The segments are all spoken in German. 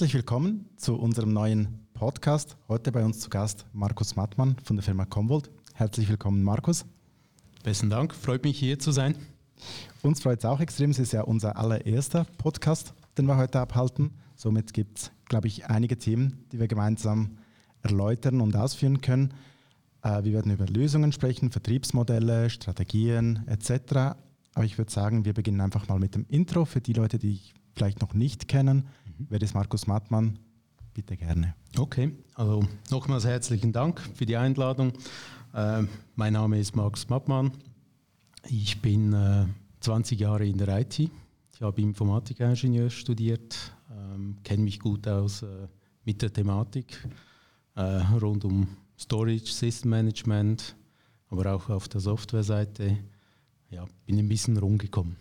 Herzlich willkommen zu unserem neuen Podcast. Heute bei uns zu Gast Markus Mattmann von der Firma Comvolt. Herzlich willkommen, Markus. Besten Dank, freut mich hier zu sein. Uns freut es auch extrem. Es ist ja unser allererster Podcast, den wir heute abhalten. Somit gibt es, glaube ich, einige Themen, die wir gemeinsam erläutern und ausführen können. Äh, wir werden über Lösungen sprechen, Vertriebsmodelle, Strategien etc. Aber ich würde sagen, wir beginnen einfach mal mit dem Intro für die Leute, die ich vielleicht noch nicht kennen. Mhm. Wer ist Markus Mattmann? Bitte gerne. Okay, also nochmals herzlichen Dank für die Einladung. Äh, mein Name ist Markus Mattmann. Ich bin äh, 20 Jahre in der IT. Ich habe Informatikingenieur studiert, ähm, kenne mich gut aus äh, mit der Thematik äh, rund um Storage, System Management, aber auch auf der Softwareseite. Ja, bin ein bisschen rumgekommen.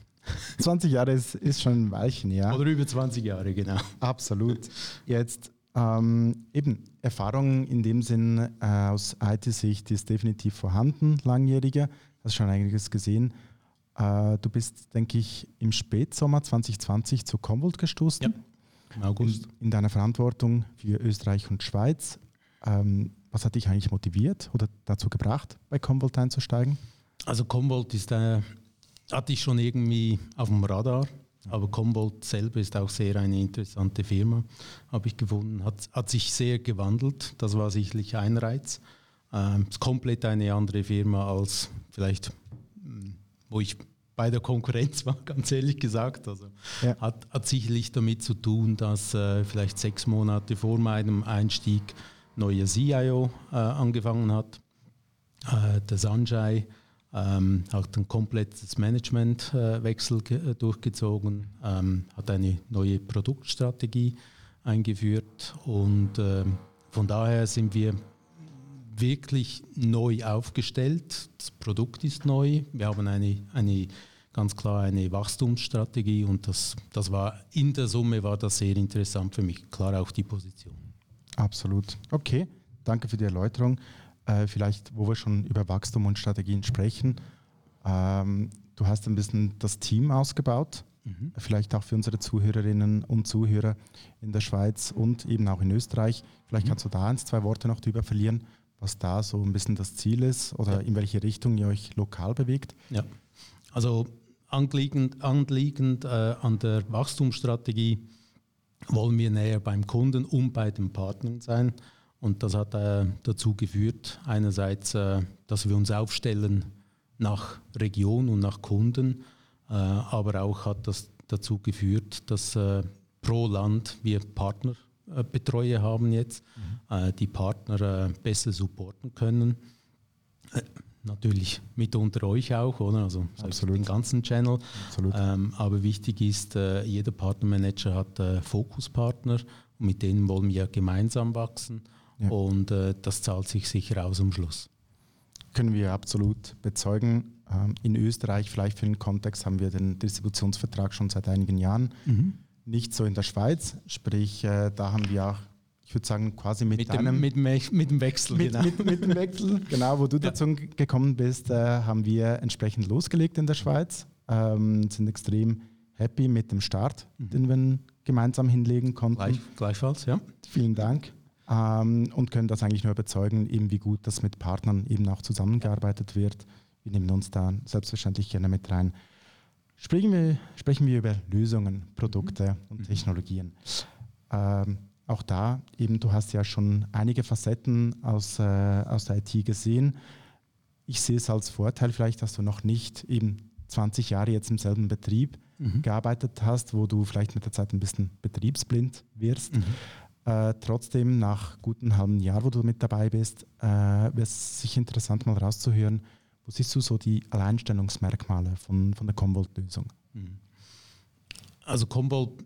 20 Jahre ist, ist schon ein Weilchen, ja. Oder über 20 Jahre, genau. Absolut. Jetzt ähm, eben Erfahrung in dem Sinn äh, aus IT-Sicht ist definitiv vorhanden, langjährige. Hast schon einiges gesehen. Äh, du bist, denke ich, im Spätsommer 2020 zu Comvolt gestoßen. Ja, im August. In, in deiner Verantwortung für Österreich und Schweiz. Ähm, was hat dich eigentlich motiviert oder dazu gebracht, bei Comvolt einzusteigen? Also Comvolt ist, äh, hatte ich schon irgendwie auf dem Radar, aber Comvolt selber ist auch sehr eine interessante Firma, habe ich gefunden, hat, hat sich sehr gewandelt, das war sicherlich ein Reiz. Ähm, ist komplett eine andere Firma als vielleicht, hm, wo ich bei der Konkurrenz war, ganz ehrlich gesagt. Also ja. hat, hat sicherlich damit zu tun, dass äh, vielleicht sechs Monate vor meinem Einstieg neuer CIO äh, angefangen hat. Äh, der Sanjay ähm, hat ein komplettes Managementwechsel äh, durchgezogen, ähm, hat eine neue Produktstrategie eingeführt und äh, von daher sind wir wirklich neu aufgestellt. Das Produkt ist neu. Wir haben eine, eine ganz klar eine Wachstumsstrategie und das, das war in der Summe war das sehr interessant für mich. Klar auch die Position. Absolut. Okay, danke für die Erläuterung. Äh, vielleicht, wo wir schon über Wachstum und Strategien sprechen, ähm, du hast ein bisschen das Team ausgebaut. Mhm. Vielleicht auch für unsere Zuhörerinnen und Zuhörer in der Schweiz und eben auch in Österreich. Vielleicht mhm. kannst du da ein, zwei Worte noch drüber verlieren, was da so ein bisschen das Ziel ist oder ja. in welche Richtung ihr euch lokal bewegt. Ja, also anliegend, anliegend äh, an der Wachstumsstrategie wollen wir näher beim Kunden und bei den Partnern sein. Und das hat äh, dazu geführt, einerseits, äh, dass wir uns aufstellen nach Region und nach Kunden, äh, aber auch hat das dazu geführt, dass äh, pro Land wir Partnerbetreuer haben jetzt, mhm. Äh, die Partner äh, besser supporten können natürlich mitunter euch auch, oder? Also Absolut. den ganzen Channel. Ähm, aber wichtig ist, äh, jeder Partnermanager hat äh, Fokuspartner und mit denen wollen wir gemeinsam wachsen ja. und äh, das zahlt sich sicher aus am Schluss. Können wir absolut bezeugen. Ähm, in Österreich, vielleicht für den Kontext, haben wir den Distributionsvertrag schon seit einigen Jahren. Mhm. Nicht so in der Schweiz, sprich, äh, da haben wir auch ich würde sagen, quasi mit, mit deinem... Dem, mit, mit, dem Wechsel, mit, genau. Mit, mit, dem Wechsel, genau, wo du dazu gekommen bist, äh, haben wir entsprechend losgelegt in der Schweiz, ähm, sind extrem happy mit dem Start, mhm. den wir gemeinsam hinlegen konnten. Gleich, gleichfalls, ja. Vielen Dank. Ähm, und können das eigentlich nur überzeugen, eben wie gut das mit Partnern eben auch zusammengearbeitet wird. Wir nehmen uns da selbstverständlich gerne mit rein. Sprechen wir, sprechen wir über Lösungen, Produkte mhm. und Technologien. Ähm, auch da eben, du hast ja schon einige Facetten aus, äh, aus der IT gesehen. Ich sehe es als Vorteil vielleicht, dass du noch nicht eben 20 Jahre jetzt im selben Betrieb mhm. gearbeitet hast, wo du vielleicht mit der Zeit ein bisschen betriebsblind wirst. Mhm. Äh, trotzdem, nach guten halben Jahr, wo du mit dabei bist, äh, wäre es sich interessant mal rauszuhören, wo siehst du so die Alleinstellungsmerkmale von, von der Commvault-Lösung? Mhm. Also Commvault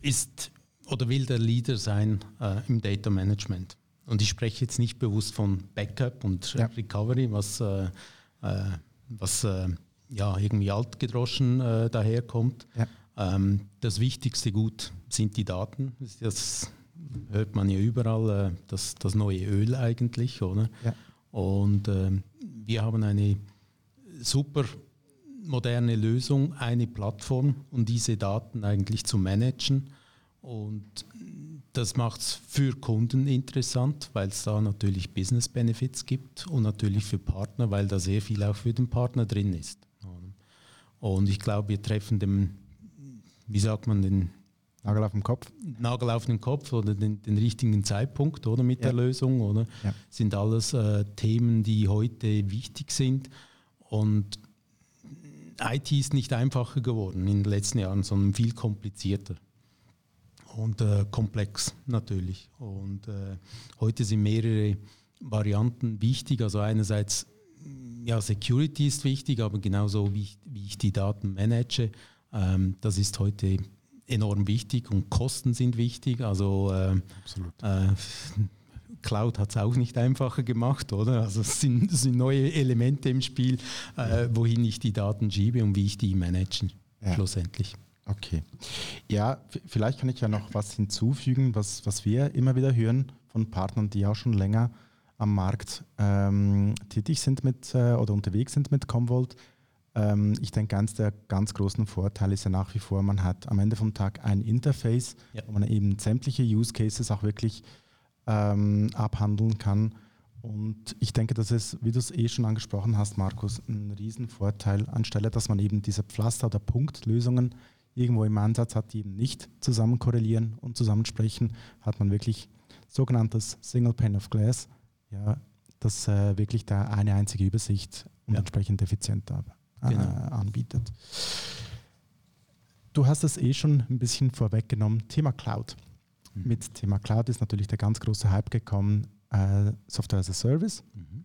ist oder will der Leader sein äh, im Data Management. Und ich spreche jetzt nicht bewusst von Backup und ja. Recovery, was, äh, äh, was äh, ja, irgendwie altgedroschen äh, daherkommt. Ja. Ähm, das wichtigste Gut sind die Daten. Das hört man ja überall, äh, das, das neue Öl eigentlich, oder? Ja. Und ähm, wir haben eine super moderne Lösung, eine Plattform, um diese Daten eigentlich zu managen Und das macht es für Kunden interessant, weil es da natürlich Business Benefits gibt und natürlich für Partner, weil da sehr viel auch für den Partner drin ist. Und ich glaube, wir treffen dem, wie sagt man, den Nagel auf den Kopf. Nagel auf den Kopf oder den, den richtigen Zeitpunkt oder mit ja. der Lösung oder ja. sind alles äh, Themen, die heute wichtig sind und IT ist nicht einfacher geworden in den letzten Jahren, sondern viel komplizierter und äh, komplex natürlich. Und äh, heute sind mehrere Varianten wichtig. Also einerseits ja, Security ist wichtig, aber genauso wie ich, wie ich die Daten manage, ähm, das ist heute enorm wichtig und Kosten sind wichtig. Also äh, äh, Cloud hat es auch nicht einfacher gemacht, oder? Also es sind, es sind neue Elemente im Spiel, äh, wohin ich die Daten schiebe und wie ich die manage ja. schlussendlich. Okay. Ja, vielleicht kann ich ja noch was hinzufügen, was, was wir immer wieder hören von Partnern, die auch schon länger am Markt ähm, tätig sind mit äh, oder unterwegs sind mit Commvault. Ähm, ich denke, eines der ganz großen Vorteile ist ja nach wie vor, man hat am Ende vom Tag ein Interface, ja. wo man eben sämtliche Use Cases auch wirklich ähm, abhandeln kann. Und ich denke, das ist, wie du es eh schon angesprochen hast, Markus, ein Riesenvorteil, anstelle dass man eben diese Pflaster- oder Punktlösungen irgendwo im Ansatz hat, die eben nicht zusammen korrelieren und zusammensprechen, hat man wirklich sogenanntes Single Pane of Glass, ja, das äh, wirklich da eine einzige Übersicht und ja. entsprechend effizient äh, genau. anbietet. Du hast es eh schon ein bisschen vorweggenommen, Thema Cloud. Mhm. Mit Thema Cloud ist natürlich der ganz große Hype gekommen, äh, Software as a Service. Mhm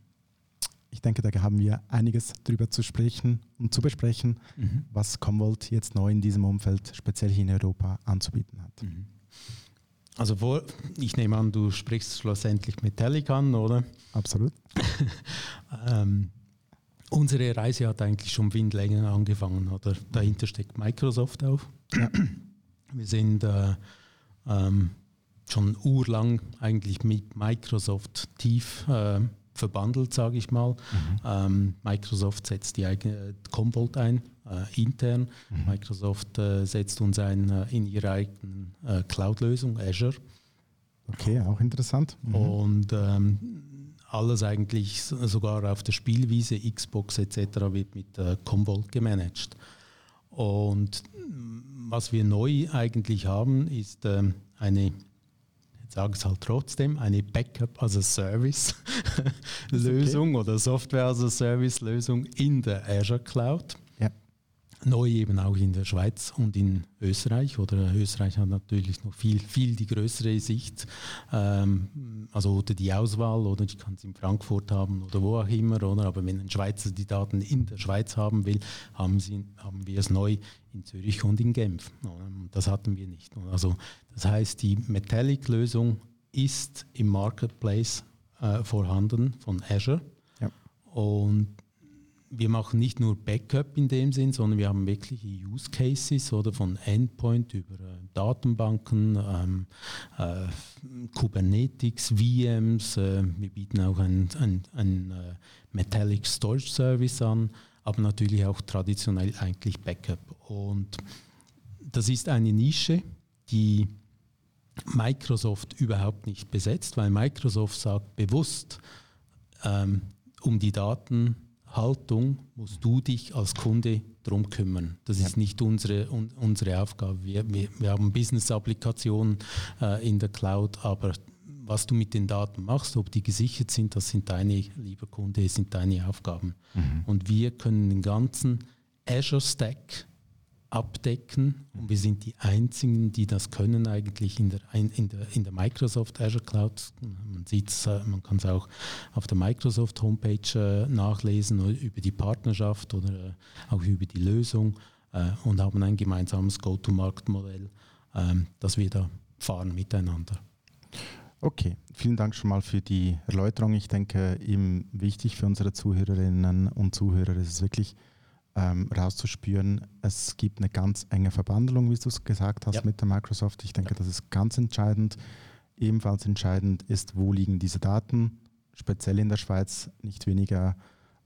ich denke, da haben wir einiges drüber zu sprechen und zu besprechen, mhm. was Commvault jetzt neu in diesem Umfeld, speziell hier in Europa, anzubieten hat. Mhm. Also vor, ich nehme an, du sprichst schlussendlich Metallic an, oder? Absolut. ähm, unsere Reise hat eigentlich schon viel länger angefangen, oder? Dahinter steckt Microsoft auf. Ja. Wir sind äh, ähm, schon urlang eigentlich mit Microsoft tief äh, verbandelt, sage ich mal. Mhm. Ähm, Microsoft setzt die eigene Commvault ein, äh, intern. Mhm. Microsoft äh, setzt uns ein äh, in ihre eigene äh, Cloud-Lösung, Azure. Okay, auch interessant. Mhm. Und ähm, alles eigentlich sogar auf der Spielwiese, Xbox etc. wird mit äh, Commvault gemanagt. Und was wir neu eigentlich haben, ist ähm, eine sage es halt trotzdem, eine Backup as a Service Lösung okay. oder Software as a Service Lösung in der Azure Cloud. Neu eben auch in der Schweiz und in Österreich. Oder Österreich hat natürlich noch viel, viel die größere Sicht. Ähm, also oder die Auswahl, oder ich kann es in Frankfurt haben oder wo auch immer. Oder? Aber wenn ein Schweizer die Daten in der Schweiz haben will, haben, sie, haben wir es neu in Zürich und in Genf. Das hatten wir nicht. Also das heißt, die Metallic-Lösung ist im Marketplace äh, vorhanden von Azure. Ja. Und wir machen nicht nur Backup in dem Sinn, sondern wir haben wirkliche Use Cases oder von Endpoint über äh, Datenbanken, ähm, äh, Kubernetes, VMs. Äh, wir bieten auch ein, ein, ein äh, Metallic Storage Service an aber natürlich auch traditionell eigentlich Backup. Und das ist eine Nische, die Microsoft überhaupt nicht besetzt, weil Microsoft sagt bewusst, ähm, um die Datenhaltung musst du dich als Kunde drum kümmern. Das ja. ist nicht unsere, un, unsere Aufgabe. Wir, wir, wir haben Business-Applikationen äh, in der Cloud, aber was du mit den Daten machst, ob die gesichert sind, das sind deine, lieber Kunde, sind deine Aufgaben. Mhm. Und wir können den ganzen Azure Stack abdecken und wir sind die einzigen, die das können eigentlich in der, in der, in der Microsoft Azure Cloud. Man sieht man kann es auch auf der Microsoft Homepage äh, nachlesen über die Partnerschaft oder äh, auch über die Lösung äh, und haben ein gemeinsames Go-to-Market-Modell, ähm, das wir da fahren miteinander. Okay, vielen Dank schon mal für die Erläuterung. Ich denke, eben wichtig für unsere Zuhörerinnen und Zuhörer ist es wirklich ähm, rauszuspüren, es gibt eine ganz enge Verbandelung, wie du es gesagt hast, ja. mit der Microsoft. Ich denke, ja. das ist ganz entscheidend. Ebenfalls entscheidend ist, wo liegen diese Daten, speziell in der Schweiz, nicht weniger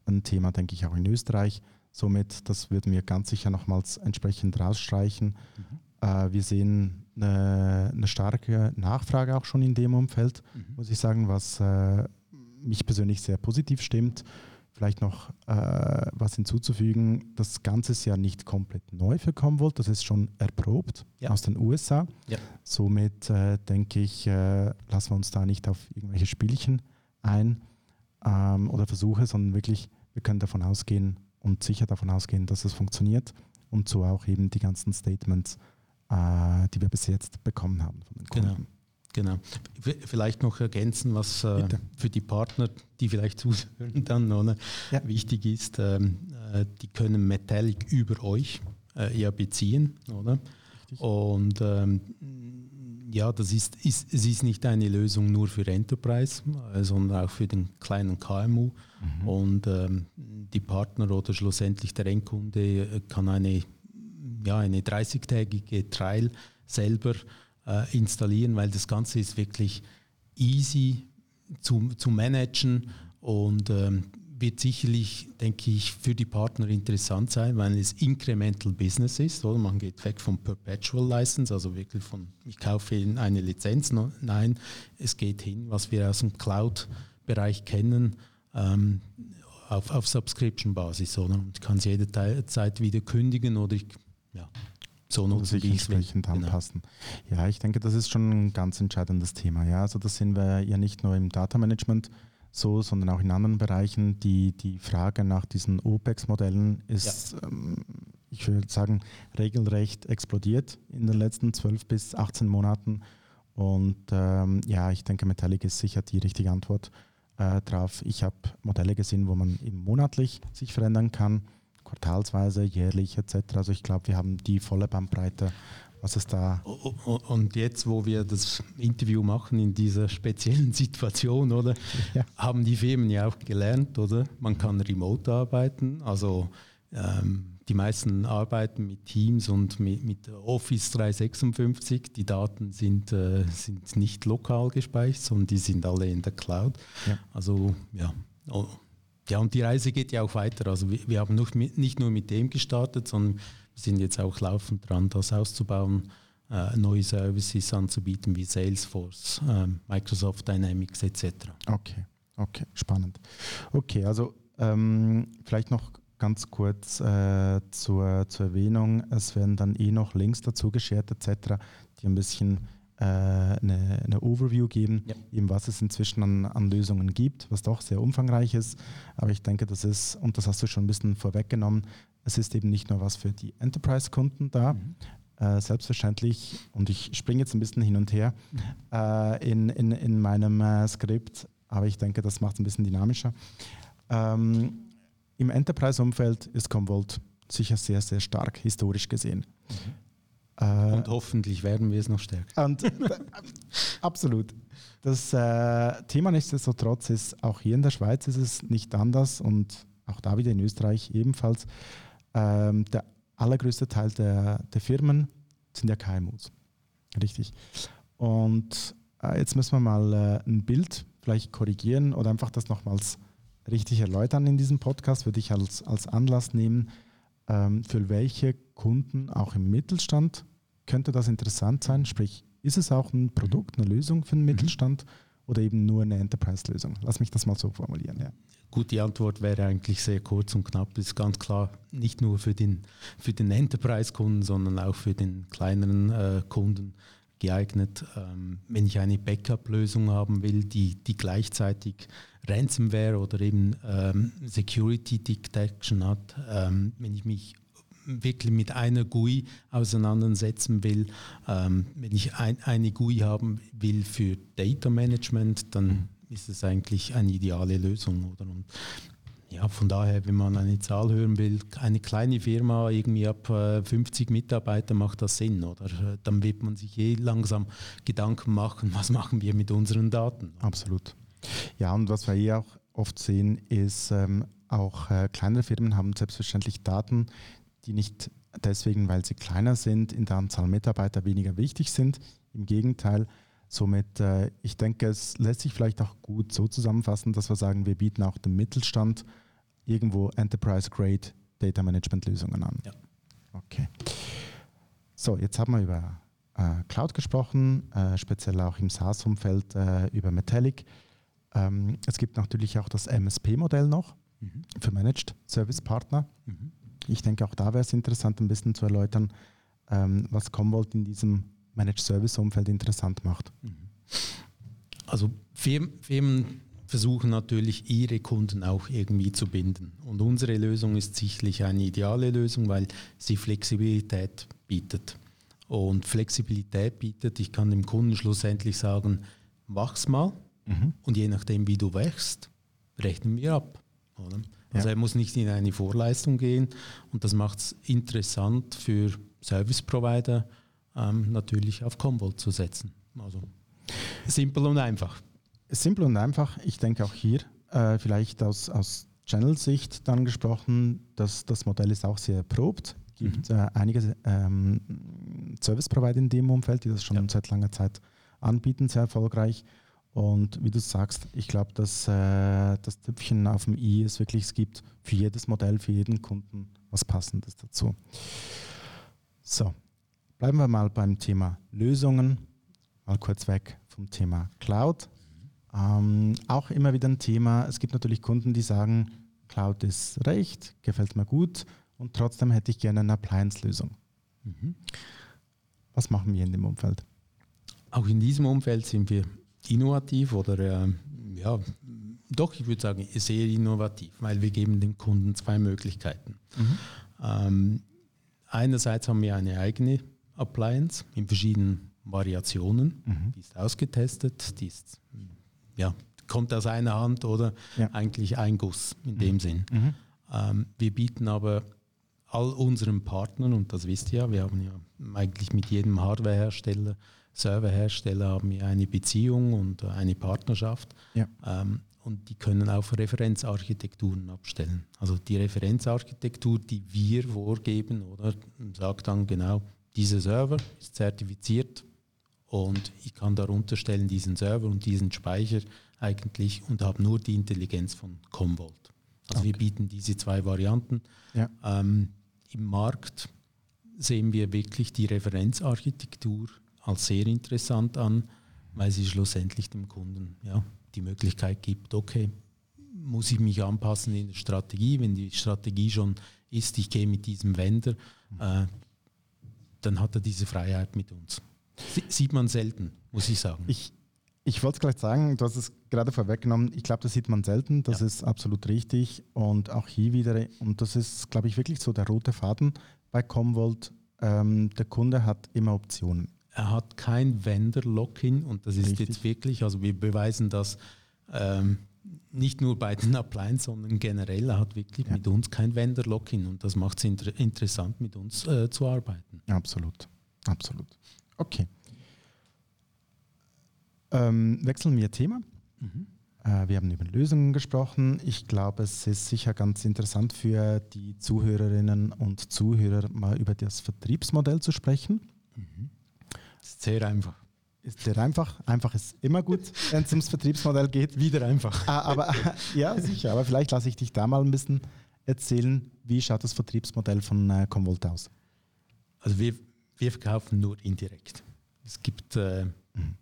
ein Thema, denke ich, auch in Österreich. Somit, das würden wir ganz sicher nochmals entsprechend rausstreichen. Mhm. Äh, wir sehen eine, eine, starke Nachfrage auch schon in dem Umfeld, mhm. muss ich sagen, was äh, mich persönlich sehr positiv stimmt. Vielleicht noch äh, was hinzuzufügen, das Ganze ist ja nicht komplett neu für Commvault, das ist schon erprobt ja. aus den USA. Ja. Somit äh, denke ich, äh, lassen wir uns da nicht auf irgendwelche Spielchen ein ähm, oder Versuche, sondern wirklich, wir können davon ausgehen und sicher davon ausgehen, dass es funktioniert und so auch eben die ganzen Statements, äh, die wir bis jetzt bekommen haben von den Kunden. Genau. Genau. Vielleicht noch ergänzen, was äh, für die Partner, die vielleicht zuhören dann, oder, ja. wichtig ist. Ähm, äh, die können Metallic über euch äh, ja beziehen, oder? Richtig. Und ähm, ja, das ist, ist, es ist nicht eine Lösung nur für Enterprise, äh, sondern auch für den kleinen KMU. Mhm. Und ähm, die Partner oder schlussendlich der Endkunde äh, kann eine, ja, eine 30-tägige Trial selber äh, installieren, weil das Ganze ist wirklich easy zu, zu managen und ähm, wird sicherlich, denke ich, für die Partner interessant sein, weil es Incremental Business ist. Oder? Man geht weg vom Perpetual License, also wirklich von, ich kaufe eine Lizenz. Nein, es geht hin, was wir aus dem Cloud-Bereich kennen, ähm, auf, auf Subscription-Basis. Ich kann es jederzeit wieder kündigen oder ich ja, so nutzen, sich entsprechend genau. anpassen. Genau. Ja, ich denke, das ist schon ein ganz entscheidendes Thema. Ja, also das sehen wir ja nicht nur im Data Management so, sondern auch in anderen Bereichen. Die, die Frage nach diesen OPEX-Modellen ist, ja. ähm, ich würde sagen, regelrecht explodiert in den letzten 12 bis 18 Monaten. Und ähm, ja, ich denke, Metallic ist sicher die richtige Antwort äh, drauf. Ich habe Modelle gesehen, wo man eben monatlich sich verändern kann quartalsweise, jährlich etc. Also ich glaube, wir haben die volle Bandbreite, was es da. Und jetzt, wo wir das Interview machen in dieser speziellen Situation, oder, ja. haben die Firmen ja auch gelernt, oder? Man kann remote arbeiten, also ähm, die meisten arbeiten mit Teams und mit, mit Office 356. Die Daten sind, äh, sind nicht lokal gespeichert, sondern die sind alle in der Cloud. Ja. Also ja, ja, und die Reise geht ja auch weiter. Also wir, wir haben mit, nicht nur mit dem gestartet, sondern wir sind jetzt auch laufend dran, das auszubauen, äh, neue Services anzubieten wie Salesforce, äh, Microsoft Dynamics etc. Okay, okay, spannend. Okay, also ähm, vielleicht noch ganz kurz äh, zur, zur Erwähnung. Es werden dann eh noch Links dazu geschert etc., die ein bisschen eine, eine, Overview geben, ja. eben was es inzwischen an, an, Lösungen gibt, was doch sehr umfangreich ist. Aber ich denke, das ist, und das hast du schon ein bisschen vorweggenommen, es ist eben nicht nur was für die Enterprise-Kunden da. Mhm. Äh, selbstverständlich, und ich springe jetzt ein bisschen hin und her mhm. äh, in, in, in meinem äh, Skript, aber ich denke, das macht es ein bisschen dynamischer. Ähm, Im Enterprise-Umfeld ist Commvault sicher sehr, sehr stark, historisch gesehen. Mhm. Äh, und hoffentlich werden wir es noch stärker. Und, äh, absolut. Das äh, Thema nichtsdestotrotz ist, auch hier in der Schweiz ist es nicht anders und auch da wieder in Österreich ebenfalls. Ähm, der allergrößte Teil der, der Firmen sind ja KMUs. Richtig. Und äh, jetzt müssen wir mal äh, ein Bild vielleicht korrigieren oder einfach das nochmals richtig erläutern in diesem Podcast, würde ich als, als Anlass nehmen, ähm, für welche Kunden auch im Mittelstand könnte das interessant sein? Sprich, ist es auch ein Produkt, eine Lösung für den mhm. Mittelstand oder eben nur eine Enterprise-Lösung? Lass mich das mal so formulieren. Ja. Gut, die Antwort wäre eigentlich sehr kurz und knapp. Das ist ganz klar nicht nur für den, für den Enterprise-Kunden, sondern auch für den kleineren äh, Kunden geeignet. Ähm, wenn ich eine Backup-Lösung haben will, die, die gleichzeitig Ransomware oder eben ähm, Security Detection hat, ähm, wenn ich mich wirklich mit einer GUI auseinandersetzen will, ähm, wenn ich ein, eine GUI haben will für Data Management, dann mhm. ist es eigentlich eine ideale Lösung. Oder? Und ja, von daher, wenn man eine Zahl hören will, eine kleine Firma, irgendwie ab 50 äh, Mitarbeiter macht das Sinn, oder? Dann wird man sich eh langsam Gedanken machen, was machen wir mit unseren Daten. Absolut. Ja, und was wir hier auch oft sehen, ist, ähm, auch äh, kleinere Firmen haben selbstverständlich Daten, die nicht deswegen, weil sie kleiner sind, in der Anzahl Mitarbeiter weniger wichtig sind. Im Gegenteil, somit, äh, ich denke, es lässt sich vielleicht auch gut so zusammenfassen, dass wir sagen, wir bieten auch dem Mittelstand irgendwo Enterprise-Grade Data Management Lösungen an. Ja. Okay. So, jetzt haben wir über äh, Cloud gesprochen, äh, speziell auch im SaaS-Umfeld äh, über Metallic. Ähm, es gibt natürlich auch das MSP-Modell noch mhm. für Managed Service Partner. Mhm. Ich denke, auch da wäre es interessant, ein bisschen zu erläutern, ähm, was Commvault in diesem Managed Service Umfeld interessant macht. Mhm. Also Firmen, Firmen versuchen natürlich ihre Kunden auch irgendwie zu binden. Und unsere Lösung ist sicherlich eine ideale Lösung, weil sie Flexibilität bietet. Und Flexibilität bietet, ich kann dem Kunden schlussendlich sagen, wachs mal mhm. und je nachdem, wie du wächst, rechnen wir ab. Oder? Also ja. er muss nicht in eine Vorleistung gehen und das macht es interessant für Service Provider ähm, natürlich auf Commvault zu setzen. Also simpel und einfach. Simpel und einfach. Ich denke auch hier äh, vielleicht aus, aus Channel-Sicht dann gesprochen, dass das Modell ist auch sehr erprobt. Es gibt mhm. äh, einige ähm, Service-Provider in dem Umfeld, die das schon ja. seit langer Zeit anbieten, sehr erfolgreich. Und wie du sagst, ich glaube, dass äh, das Tüpfchen auf dem i es wirklich es gibt für jedes Modell, für jeden Kunden was Passendes dazu. So, bleiben wir mal beim Thema Lösungen. Mal kurz weg vom Thema Cloud. Ähm, auch immer wieder ein Thema. Es gibt natürlich Kunden, die sagen, Cloud ist recht, gefällt mir gut und trotzdem hätte ich gerne eine Appliance-Lösung. Mhm. Was machen wir in dem Umfeld? Auch in diesem Umfeld sind wir innovativ oder äh, ja, doch, ich würde sagen, sehr innovativ, weil wir geben dem Kunden zwei Möglichkeiten. Mhm. Ähm, einerseits haben wir eine eigene Appliance in verschiedenen Variationen, mhm. die ist ausgetestet, die ist, ja, kommt aus einer Hand oder ja. eigentlich ein Guss in mhm. dem Sinn. Mhm. Ähm, wir bieten aber all unseren Partnern, und das wisst ihr ja, wir haben ja eigentlich mit jedem Hardwarehersteller Serverhersteller haben ja eine Beziehung und eine Partnerschaft. Ja. Ähm, und die können auch Referenzarchitekturen abstellen. Also die Referenzarchitektur, die wir vorgeben, oder sagt dann genau, dieser Server ist zertifiziert und ich kann darunter stellen diesen Server und diesen Speicher eigentlich und habe nur die Intelligenz von Commvault. Also okay. wir bieten diese zwei Varianten. Ja. Ähm, Im Markt sehen wir wirklich die Referenzarchitektur als sehr interessant an, weil sie schlussendlich dem Kunden ja, die Möglichkeit gibt, okay, muss ich mich anpassen in der Strategie, wenn die Strategie schon ist, ich gehe mit diesem Vendor, äh, dann hat er diese Freiheit mit uns. sieht man selten, muss ich sagen. Ich, ich wollte gleich sagen, du hast es gerade vorweggenommen, ich glaube, das sieht man selten, das ja. ist absolut richtig und auch hier wieder, und das ist, glaube ich, wirklich so der rote Faden bei Comvolt, ähm, der Kunde hat immer Optionen er hat kein Vendor-Lock-in und das ist Richtig. jetzt wirklich, also wir beweisen das ähm, nicht nur bei den Appliance, sondern generell, er hat wirklich ja. mit uns kein Vendor-Lock-in und das macht es inter interessant, mit uns äh, zu arbeiten. Absolut, absolut. Okay. Ähm, wechseln wir Thema. Mhm. Äh, wir haben über Lösungen gesprochen. Ich glaube, es ist sicher ganz interessant für die Zuhörerinnen und Zuhörer, mal über das Vertriebsmodell zu sprechen. Mhm. Sehr einfach. Ist sehr einfach. Einfach ist immer gut, wenn es ums Vertriebsmodell geht. Wieder einfach. Ah, aber ja, sicher. Aber vielleicht lasse ich dich da mal ein bisschen erzählen, wie schaut das Vertriebsmodell von äh, Convolt aus? Also wir, wir verkaufen nur indirekt. Es gibt, äh, mhm.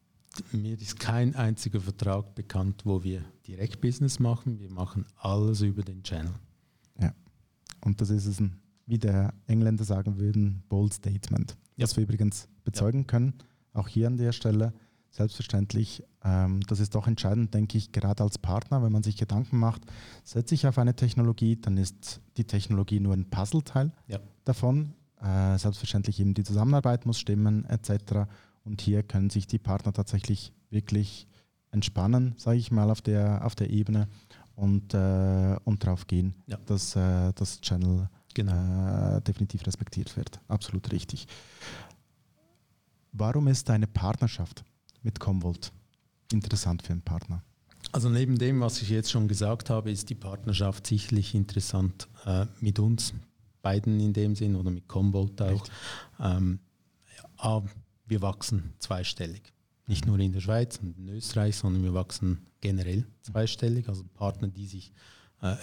mir ist kein einziger Vertrag bekannt, wo wir Direktbusiness machen. Wir machen alles über den Channel. Ja. Und das ist es ein, wie der Engländer sagen würden, bold Statement. Ja. Was wir übrigens bezeugen ja. können. Auch hier an der Stelle selbstverständlich. Ähm, das ist doch entscheidend, denke ich, gerade als Partner, wenn man sich Gedanken macht, setze ich auf eine Technologie, dann ist die Technologie nur ein Puzzleteil ja. davon. Äh, selbstverständlich eben die Zusammenarbeit muss stimmen, etc. Und hier können sich die Partner tatsächlich wirklich entspannen, sage ich mal, auf der, auf der Ebene und, äh, und darauf gehen, ja. dass äh, das Channel genau. äh, definitiv respektiert wird. Absolut richtig. Warum ist eine Partnerschaft mit Comvolt interessant für einen Partner? Also neben dem, was ich jetzt schon gesagt habe, ist die Partnerschaft sicherlich interessant äh, mit uns beiden in dem Sinn oder mit Comvolt auch. Ähm, ja, wir wachsen zweistellig. Nicht nur in der Schweiz und in Österreich, sondern wir wachsen generell zweistellig. Also Partner, die sich äh,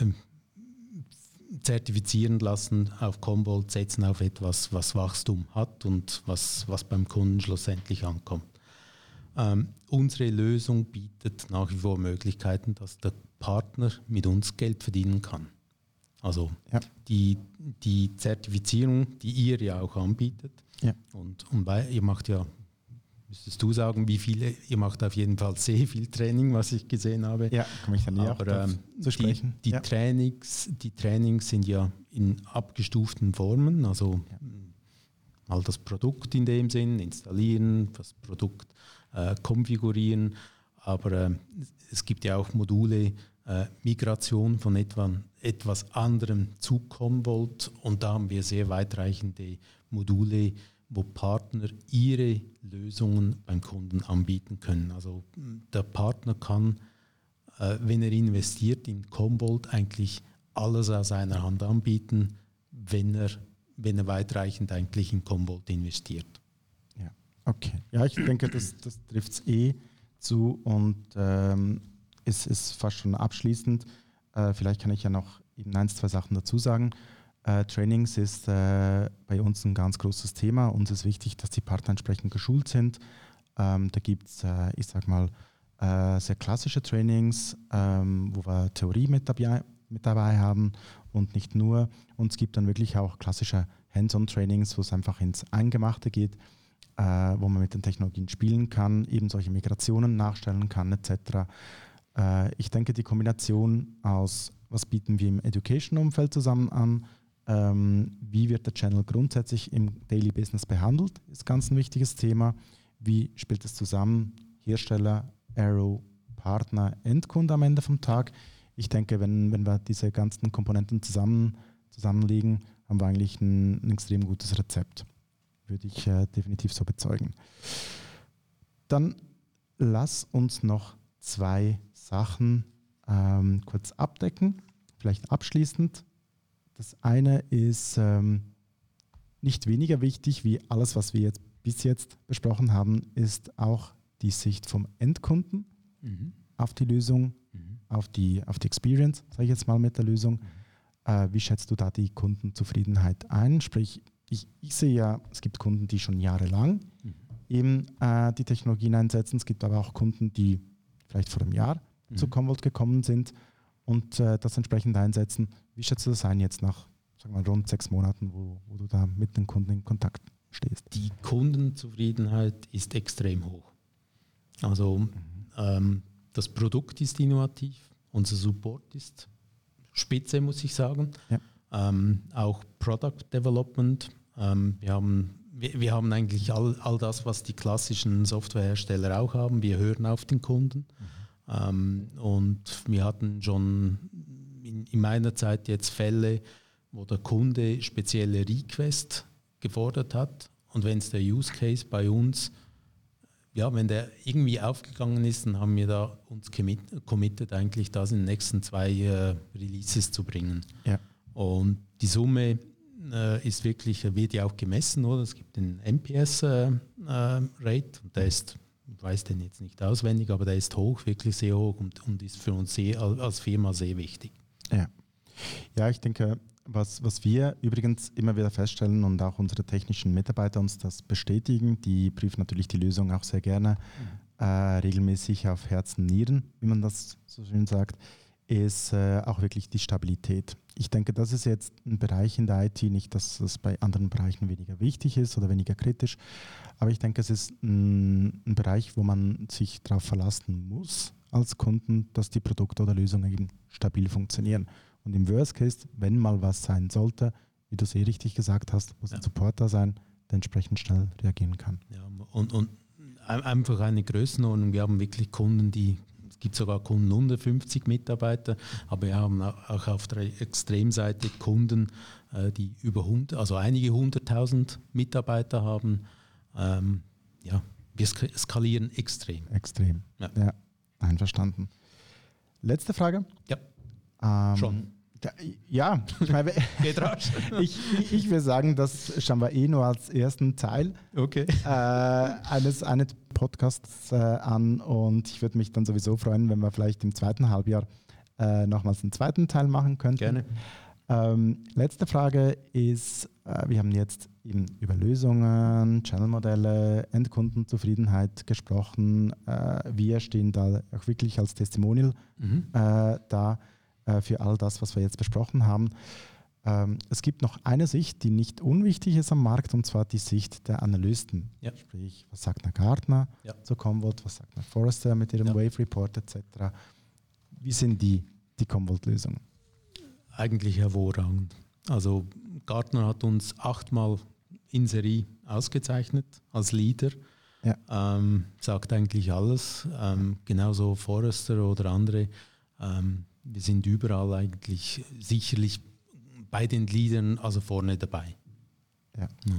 zertifizieren lassen auf Commvault, setzen auf etwas, was Wachstum hat und was, was beim Kunden schlussendlich ankommt. Ähm, unsere Lösung bietet nach wie vor Möglichkeiten, dass der Partner mit uns Geld verdienen kann. Also ja. die, die Zertifizierung, die ihr ja auch anbietet. Ja. Und, und ihr macht ja, müsstest du sagen, wie viele, ihr macht auf jeden Fall sehr viel Training, was ich gesehen habe. Ja, komme ich dann näher Aber, ähm, zu sprechen. Die, die ja. Trainings, die Trainings sind ja in abgestuften Formen, also ja. mal das Produkt in dem Sinn, installieren, das Produkt äh, konfigurieren. Aber äh, es gibt ja auch Module, äh, Migration von etwa, etwas anderem zu Commvault und da haben wir sehr weitreichende Module, wo Partner ihre Lösungen beim Kunden anbieten können. Also der Partner kann, äh, wenn er investiert in Commvault, eigentlich alles aus einer Hand anbieten, wenn er, wenn er weitreichend eigentlich in Commvault investiert. Ja, okay. Ja, ich denke, das, das trifft es eh zu und ähm, ist, ist fast schon abschließend. Äh, vielleicht kann ich ja noch eben ein, zwei Sachen dazu sagen. Äh, Trainings ist äh, bei uns ein ganz großes Thema. Uns ist wichtig, dass die Partner entsprechend geschult sind. Ähm, da gibt es, äh, ich sag mal, äh, sehr klassische Trainings, ähm, wo wir Theorie mit dabei, mit dabei haben und nicht nur. Und es gibt dann wirklich auch klassische Hands-on-Trainings, wo es einfach ins Eingemachte geht, äh, wo man mit den Technologien spielen kann, eben solche Migrationen nachstellen kann, etc. Ich denke, die Kombination aus, was bieten wir im Education-Umfeld zusammen an, ähm, wie wird der Channel grundsätzlich im Daily Business behandelt, ist ganz ein wichtiges Thema. Wie spielt es zusammen? Hersteller, Arrow, Partner, Endkunde am Ende vom Tag. Ich denke, wenn, wenn wir diese ganzen Komponenten zusammen, zusammenlegen, haben wir eigentlich ein, ein extrem gutes Rezept. Würde ich äh, definitiv so bezeugen. Dann lass uns noch zwei Sachen ähm, kurz abdecken, vielleicht abschließend. Das eine ist ähm, nicht weniger wichtig wie alles, was wir jetzt bis jetzt besprochen haben, ist auch die Sicht vom Endkunden mhm. auf die Lösung, mhm. auf, die, auf die Experience, sage ich jetzt mal mit der Lösung. Mhm. Äh, wie schätzt du da die Kundenzufriedenheit ein? Sprich, ich, ich sehe ja, es gibt Kunden, die schon jahrelang mhm. eben äh, die Technologien einsetzen. Es gibt aber auch Kunden, die vielleicht vor einem Jahr mhm. zu Commvault gekommen sind und äh, das entsprechend einsetzen. Wie schätzt du das ein jetzt nach sagen wir, rund sechs Monaten, wo, wo du da mit den Kunden in Kontakt stehst? Die Kundenzufriedenheit ist extrem hoch. Also mhm. ähm, das Produkt ist innovativ, unser Support ist spitze, muss ich sagen. Ja. Ähm, auch Product Development. Ähm, wir, haben, wir, wir, haben eigentlich all, all das, was die klassischen Softwarehersteller auch haben. Wir hören auf den Kunden. Mhm. Ähm, und wir hatten schon in, in, meiner Zeit jetzt Fälle, wo der Kunde spezielle Request gefordert hat. Und wenn es der Use Case bei uns, ja, wenn der irgendwie aufgegangen ist, dann haben wir da uns commit, committed, eigentlich das in den nächsten zwei äh, Releases zu bringen. Ja. Und die Summe äh, ist wirklich, wird ja auch gemessen, oder? Es gibt den MPS-Rate äh, äh und der ist ich weiß den jetzt nicht auswendig, aber der ist hoch, wirklich sehr hoch und, und ist für uns sehr, als Firma sehr wichtig. Ja, ja ich denke, was, was wir übrigens immer wieder feststellen und auch unsere technischen Mitarbeiter uns das bestätigen, die prüfen natürlich die Lösung auch sehr gerne mhm. äh, regelmäßig auf Herzen, Nieren, wie man das so schön sagt, ist äh, auch wirklich die Stabilität. Ich denke, das ist jetzt ein Bereich in der IT, nicht, dass es bei anderen Bereichen weniger wichtig ist oder weniger kritisch, aber ich denke, es ist ein, ein Bereich, wo man sich darauf verlassen muss als Kunden, dass die Produkte oder Lösungen eben stabil funktionieren. Und im Worst Case, wenn mal was sein sollte, wie du sehr richtig gesagt hast, muss ja. ein Supporter sein, der entsprechend schnell reagieren kann. Ja, und, und einfach eine Größenordnung. Wir haben wirklich Kunden, die gibt sogar Kunden unter 50 Mitarbeiter, aber wir haben auch auf der Extremseite Kunden, äh, die über 100, also einige hunderttausend Mitarbeiter haben. Ähm, ja, wir skalieren extrem. Extrem. Ja. ja, einverstanden. Letzte Frage. Ja. Ähm, Schon. Ja, ich meine, raus. ich, ich will sagen, das schauen wir eh nur als ersten Teil okay. äh, eines, eines Podcasts äh, an und ich würde mich dann sowieso freuen, wenn wir vielleicht im zweiten Halbjahr äh, nochmals einen zweiten Teil machen könnten. Gerne. Ähm, letzte Frage ist, wir haben jetzt eben über Lösungen, Channelmodelle, Endkundenzufriedenheit gesprochen. Äh, wir stehen da auch wirklich als Testimonial mhm. äh, da äh, für all das, was wir jetzt besprochen haben. Ähm, es gibt noch eine Sicht, die nicht unwichtig ist am Markt, und zwar die Sicht der Analysten. Ja. Sprich, was sagt eine Gartner ja. zu Commvault, was sagt eine Forrester mit ihrem ja. Wave Report etc. Wie sind die, die Commvault-Lösungen? Eigentlich hervorragend. Also Gartner hat uns achtmal in Serie ausgezeichnet als Leader. Ja. Ähm, sagt eigentlich alles. Ähm, genauso Forrester oder andere. Ähm, wir sind überall eigentlich sicherlich bei den Liedern also vorne dabei. Ja. ja.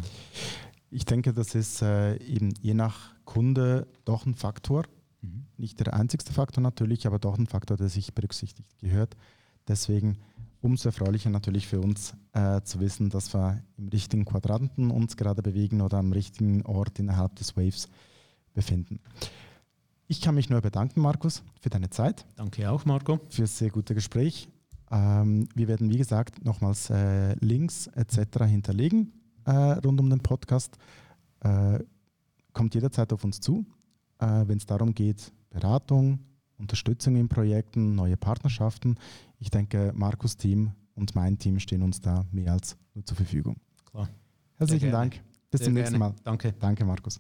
Ich denke, das ist äh, eben je nach Kunde doch ein Faktor. Mhm. Nicht der einzigste Faktor natürlich, aber doch ein Faktor, der sich berücksichtigt gehört. Deswegen umso erfreulicher natürlich für uns äh, zu wissen, dass wir im richtigen Quadranten uns gerade bewegen oder am richtigen Ort innerhalb des Waves befinden. Ich kann mich nur bedanken, Markus, für deine Zeit. Danke auch, Marco. Für das sehr gute Gespräch. Ähm, wir werden, wie gesagt, nochmals äh, Links etc. hinterlegen äh, rund um den Podcast. Äh, kommt jederzeit auf uns zu, äh, wenn es darum geht, Beratung, Unterstützung in Projekten, neue Partnerschaften. Ich denke, Markus Team und mein Team stehen uns da mehr als nur zur Verfügung. Klar. Herzlichen Dank. Bis Sehr zum nächsten gerne. Mal. Danke. Danke, Markus.